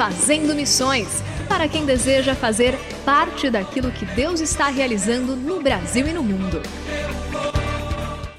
Fazendo Missões para quem deseja fazer parte daquilo que Deus está realizando no Brasil e no mundo.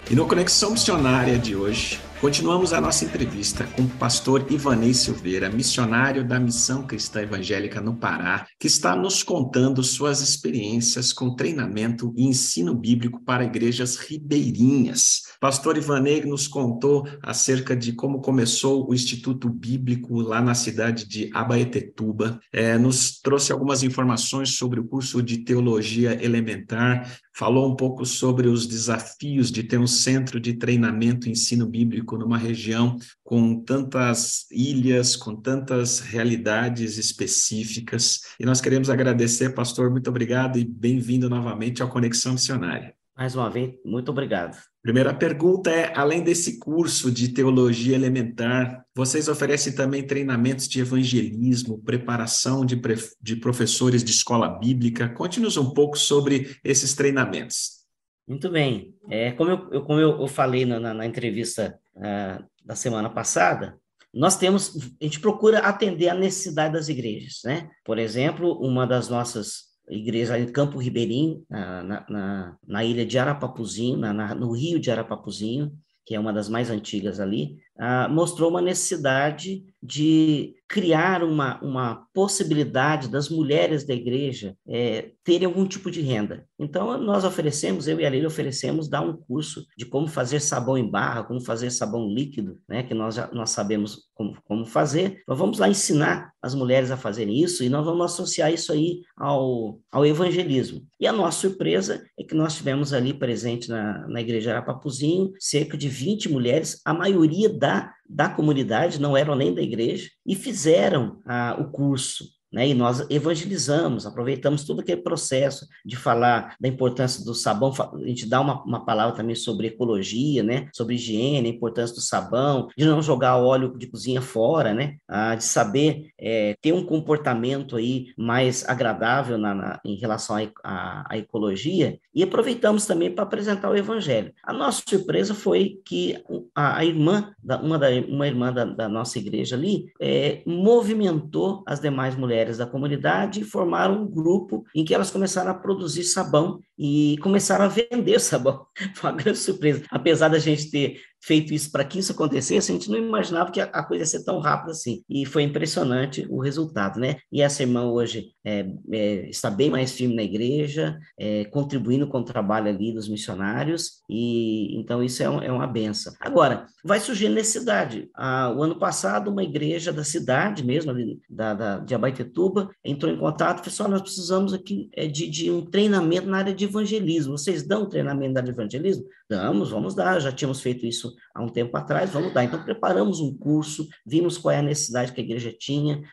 E no Conexão Missionária de hoje, Continuamos a nossa entrevista com o pastor Ivanei Silveira, missionário da Missão Cristã Evangélica no Pará, que está nos contando suas experiências com treinamento e ensino bíblico para igrejas ribeirinhas. Pastor Ivanei nos contou acerca de como começou o Instituto Bíblico lá na cidade de Abaetetuba, é, nos trouxe algumas informações sobre o curso de Teologia Elementar, falou um pouco sobre os desafios de ter um centro de treinamento e ensino bíblico numa região com tantas ilhas, com tantas realidades específicas. E nós queremos agradecer, pastor, muito obrigado e bem-vindo novamente ao Conexão Missionária. Mais uma vez, muito obrigado. Primeira pergunta é: além desse curso de teologia elementar, vocês oferecem também treinamentos de evangelismo, preparação de, de professores de escola bíblica? Conte-nos um pouco sobre esses treinamentos. Muito bem. É, como eu, como eu, eu falei na, na, na entrevista uh, da semana passada, nós temos, a gente procura atender a necessidade das igrejas, né? Por exemplo, uma das nossas igreja em Campo Ribeirinho, na, na, na ilha de Arapapuzinho, na, no rio de Arapapuzinho, que é uma das mais antigas ali, ah, mostrou uma necessidade de criar uma, uma possibilidade das mulheres da igreja é, terem algum tipo de renda. Então, nós oferecemos, eu e a Leila oferecemos dar um curso de como fazer sabão em barra, como fazer sabão líquido, né, que nós, já, nós sabemos como, como fazer. Nós vamos lá ensinar as mulheres a fazerem isso e nós vamos associar isso aí ao, ao evangelismo. E a nossa surpresa é que nós tivemos ali presente na, na igreja Arapapuzinho cerca de 20 mulheres, a maioria da da comunidade, não eram nem da igreja, e fizeram ah, o curso. Né? E nós evangelizamos, aproveitamos todo aquele processo de falar da importância do sabão, a gente dá uma, uma palavra também sobre ecologia, né? sobre higiene, a importância do sabão, de não jogar óleo de cozinha fora, né? Ah, de saber é, ter um comportamento aí mais agradável na, na em relação à ecologia, e aproveitamos também para apresentar o evangelho. A nossa surpresa foi que a, a irmã, uma, da, uma irmã da, da nossa igreja ali, é, movimentou as demais mulheres mulheres da comunidade e formaram um grupo em que elas começaram a produzir sabão e começaram a vender sabão. Foi uma grande surpresa. Apesar da gente ter feito isso para que isso acontecesse, a gente não imaginava que a, coisa ia ser tão rápida assim. E foi impressionante o resultado, né? E essa irmã hoje é, é, está bem mais firme na igreja, é, contribuindo com o trabalho ali dos missionários, e então isso é, um, é uma benção. Agora, vai surgir necessidade. Ah, o ano passado, uma igreja da cidade mesmo, ali, da, da, de Abaitetuba, entrou em contato e falou assim, nós precisamos aqui é, de, de um treinamento na área de evangelismo. Vocês dão treinamento de evangelismo? Damos, vamos dar. Já tínhamos feito isso há um tempo atrás, vamos dar. Então, preparamos um curso, vimos qual é a necessidade que a igreja tinha, o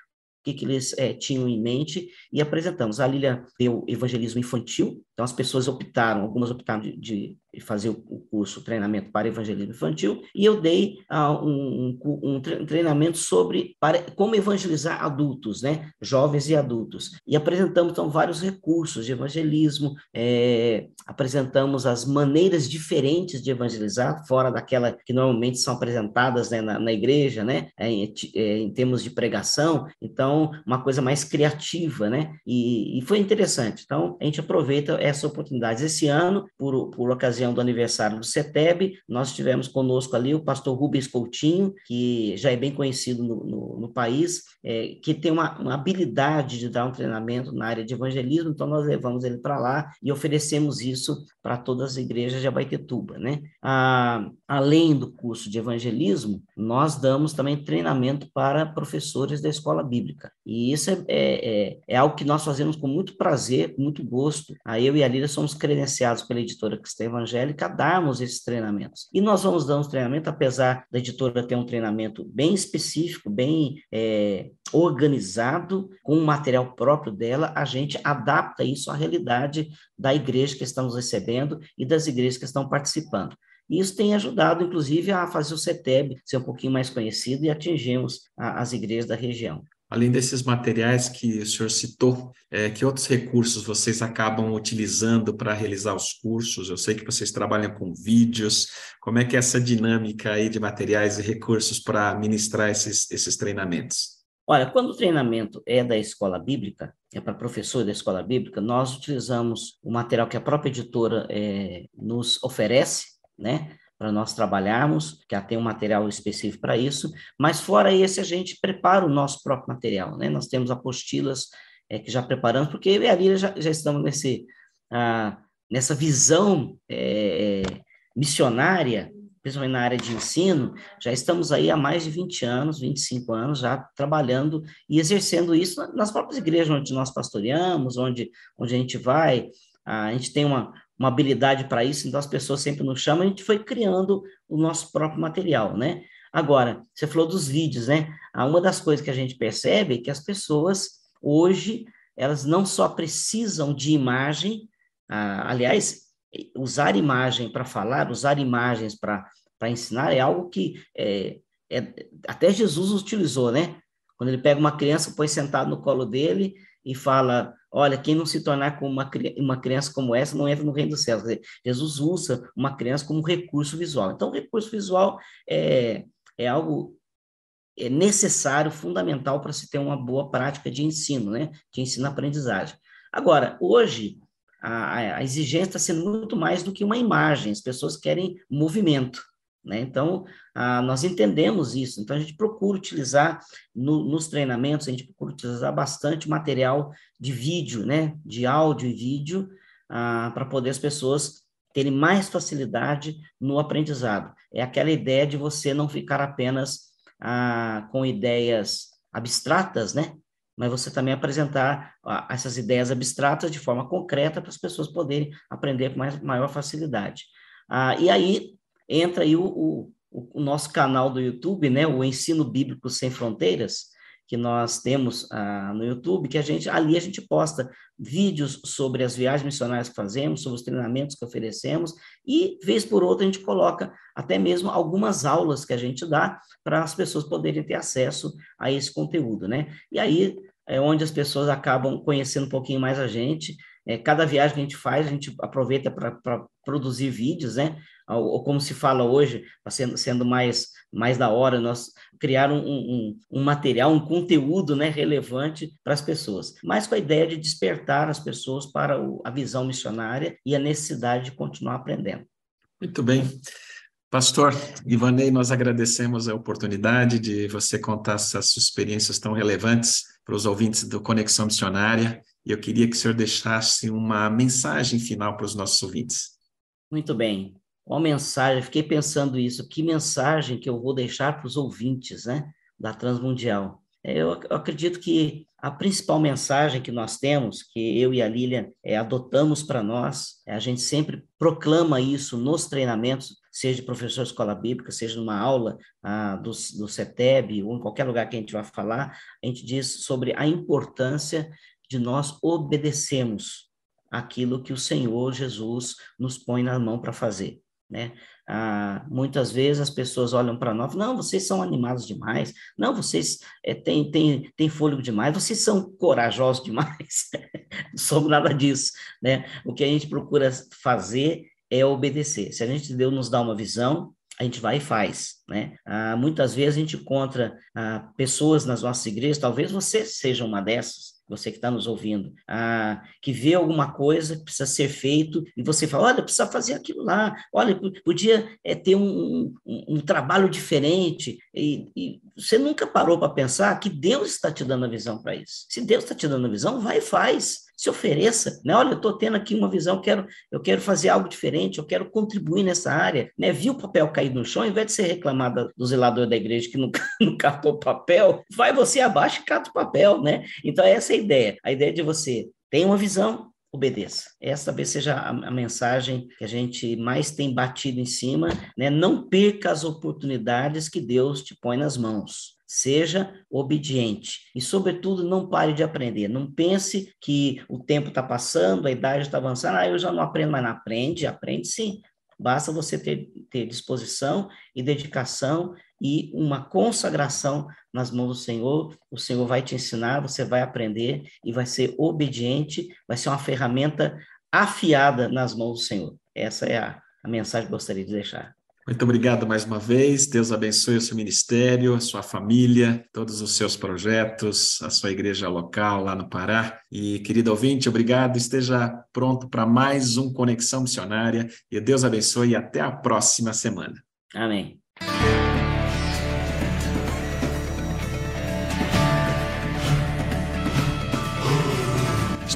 que, que eles é, tinham em mente e apresentamos. A Lília deu evangelismo infantil, então as pessoas optaram, algumas optaram de, de fazer o curso treinamento para evangelismo infantil e eu dei uh, um, um, treinamento sobre para, como evangelizar adultos, né, jovens e adultos. E apresentamos então vários recursos de evangelismo, é, apresentamos as maneiras diferentes de evangelizar, fora daquela que normalmente são apresentadas né, na, na, igreja, né, é, em, é, em, termos de pregação. Então, uma coisa mais criativa, né, e, e foi interessante. Então, a gente aproveita essa oportunidade. Esse ano, por, por ocasião do aniversário do CETEB, nós tivemos conosco ali o pastor Rubens Coutinho, que já é bem conhecido no, no, no país, é, que tem uma, uma, habilidade de dar um treinamento na área de evangelismo, então nós levamos ele para lá e oferecemos isso para todas as igrejas de Abaitetuba, né? Ah, além do curso de evangelismo, nós damos também treinamento para professores da escola bíblica, e isso é, é, é, é algo que nós fazemos com muito prazer, com muito gosto. A eu e a Lília somos credenciados pela editora Cristã Evangélica a darmos esses treinamentos. E nós vamos dar uns treinamentos, apesar da editora ter um treinamento bem específico, bem é, organizado, com o material próprio dela, a gente adapta isso à realidade da igreja que estamos recebendo e das igrejas que estão participando. E isso tem ajudado, inclusive, a fazer o CETEB ser um pouquinho mais conhecido e atingirmos as igrejas da região. Além desses materiais que o senhor citou, é, que outros recursos vocês acabam utilizando para realizar os cursos? Eu sei que vocês trabalham com vídeos. Como é que é essa dinâmica aí de materiais e recursos para ministrar esses, esses treinamentos? Olha, quando o treinamento é da escola bíblica, é para professor da escola bíblica, nós utilizamos o material que a própria editora é, nos oferece, né? Para nós trabalharmos, que tem um material específico para isso, mas fora esse a gente prepara o nosso próprio material, né? Nós temos apostilas é, que já preparamos, porque eu e a Lília já, já estamos nesse, ah, nessa visão é, missionária, principalmente na área de ensino, já estamos aí há mais de 20 anos, 25 anos, já trabalhando e exercendo isso nas próprias igrejas onde nós pastoreamos, onde, onde a gente vai, a gente tem uma, uma habilidade para isso, então as pessoas sempre nos chamam, a gente foi criando o nosso próprio material, né? Agora, você falou dos vídeos, né? Ah, uma das coisas que a gente percebe é que as pessoas, hoje, elas não só precisam de imagem, ah, aliás, usar imagem para falar, usar imagens para ensinar é algo que é, é, até Jesus utilizou, né? Quando ele pega uma criança, põe sentado no colo dele e fala: Olha, quem não se tornar como uma, uma criança como essa não entra no reino dos céus. Dizer, Jesus usa uma criança como recurso visual. Então, o recurso visual é, é algo é necessário, fundamental para se ter uma boa prática de ensino, né? De ensino-aprendizagem. Agora, hoje, a, a exigência está sendo muito mais do que uma imagem, as pessoas querem movimento. Né? Então, ah, nós entendemos isso, então a gente procura utilizar no, nos treinamentos, a gente procura utilizar bastante material de vídeo, né? de áudio e vídeo, ah, para poder as pessoas terem mais facilidade no aprendizado. É aquela ideia de você não ficar apenas ah, com ideias abstratas, né? mas você também apresentar essas ideias abstratas de forma concreta para as pessoas poderem aprender com mais, maior facilidade. Ah, e aí, entra aí o, o, o, nosso canal do YouTube, né, o Ensino Bíblico Sem Fronteiras, que nós temos ah, no YouTube, que a gente ali a gente posta vídeos sobre as viagens missionárias que fazemos, sobre os treinamentos que oferecemos, e vez por outra a gente coloca até mesmo algumas aulas que a gente dá para as pessoas poderem ter acesso a esse conteúdo, né? E aí é onde as pessoas acabam conhecendo um pouquinho mais a gente. É, cada viagem que a gente faz, a gente aproveita para produzir vídeos, né? Ou como se fala hoje, tá sendo, sendo mais, mais da hora, nós criar um, um, um material, um conteúdo né, relevante para as pessoas, mas com a ideia de despertar as pessoas para o, a visão missionária e a necessidade de continuar aprendendo. Muito bem. Pastor Ivanei, nós agradecemos a oportunidade de você contar essas experiências tão relevantes para os ouvintes do Conexão Missionária, e eu queria que o senhor deixasse uma mensagem final para os nossos ouvintes. Muito bem. Uma mensagem, fiquei pensando isso, que mensagem que eu vou deixar para os ouvintes, né, da Transmundial. É, eu, acredito que a principal mensagem que nós temos, que eu e a Lilian é, adotamos para nós, é, a gente sempre proclama isso nos treinamentos, seja de professor de escola bíblica, seja numa aula ah, do, do CETEB, ou em qualquer lugar que a gente vai falar, a gente diz sobre a importância de nós obedecermos aquilo que o Senhor Jesus nos põe na mão para fazer. Né? Ah, muitas vezes as pessoas olham para nós, não, vocês são animados demais, não, vocês é, têm, têm, têm fôlego demais, vocês são corajosos demais. não somos nada disso. Né? O que a gente procura fazer é obedecer. Se a gente Deus nos dá uma visão, a gente vai e faz, né? Ah, muitas vezes a gente encontra ah, pessoas nas nossas igrejas, talvez você seja uma dessas, você que está nos ouvindo, ah, que vê alguma coisa que precisa ser feito e você fala, olha, precisa fazer aquilo lá, olha, podia é, ter um, um, um, trabalho diferente, e, e você nunca parou para pensar que Deus está te dando a visão para isso. Se Deus está te dando a visão, vai e faz se ofereça, né? Olha, eu estou tendo aqui uma visão, eu quero, eu quero fazer algo diferente, eu quero contribuir nessa área, né? Viu o papel cair no chão, ao invés de ser reclamado do zelador da igreja que não, não catou papel, vai você abaixo e cata o papel, né? Então, essa é a ideia. A ideia de você ter uma visão, obedeça. Essa talvez seja a, a, mensagem que a gente mais tem batido em cima, né? Não perca as oportunidades que Deus te põe nas mãos. Seja obediente e, sobretudo, não pare de aprender. Não pense que o tempo está passando, a idade está avançando, ah, eu já não aprendo mais. Não aprende, aprende sim. Basta você ter, ter disposição e dedicação e uma consagração nas mãos do Senhor. O Senhor vai te ensinar, você vai aprender e vai ser obediente, vai ser uma ferramenta afiada nas mãos do Senhor. Essa é a, a mensagem que eu gostaria de deixar. Muito obrigado mais uma vez. Deus abençoe o seu ministério, a sua família, todos os seus projetos, a sua igreja local lá no Pará. E, querido ouvinte, obrigado. Esteja pronto para mais um Conexão Missionária. E Deus abençoe e até a próxima semana. Amém.